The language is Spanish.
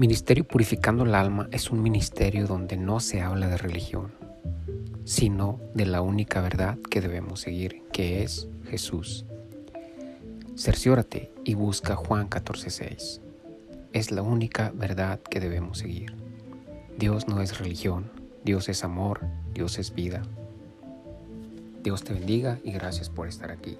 Ministerio Purificando el Alma es un ministerio donde no se habla de religión, sino de la única verdad que debemos seguir, que es Jesús. Cerciórate y busca Juan 14:6. Es la única verdad que debemos seguir. Dios no es religión, Dios es amor, Dios es vida. Dios te bendiga y gracias por estar aquí.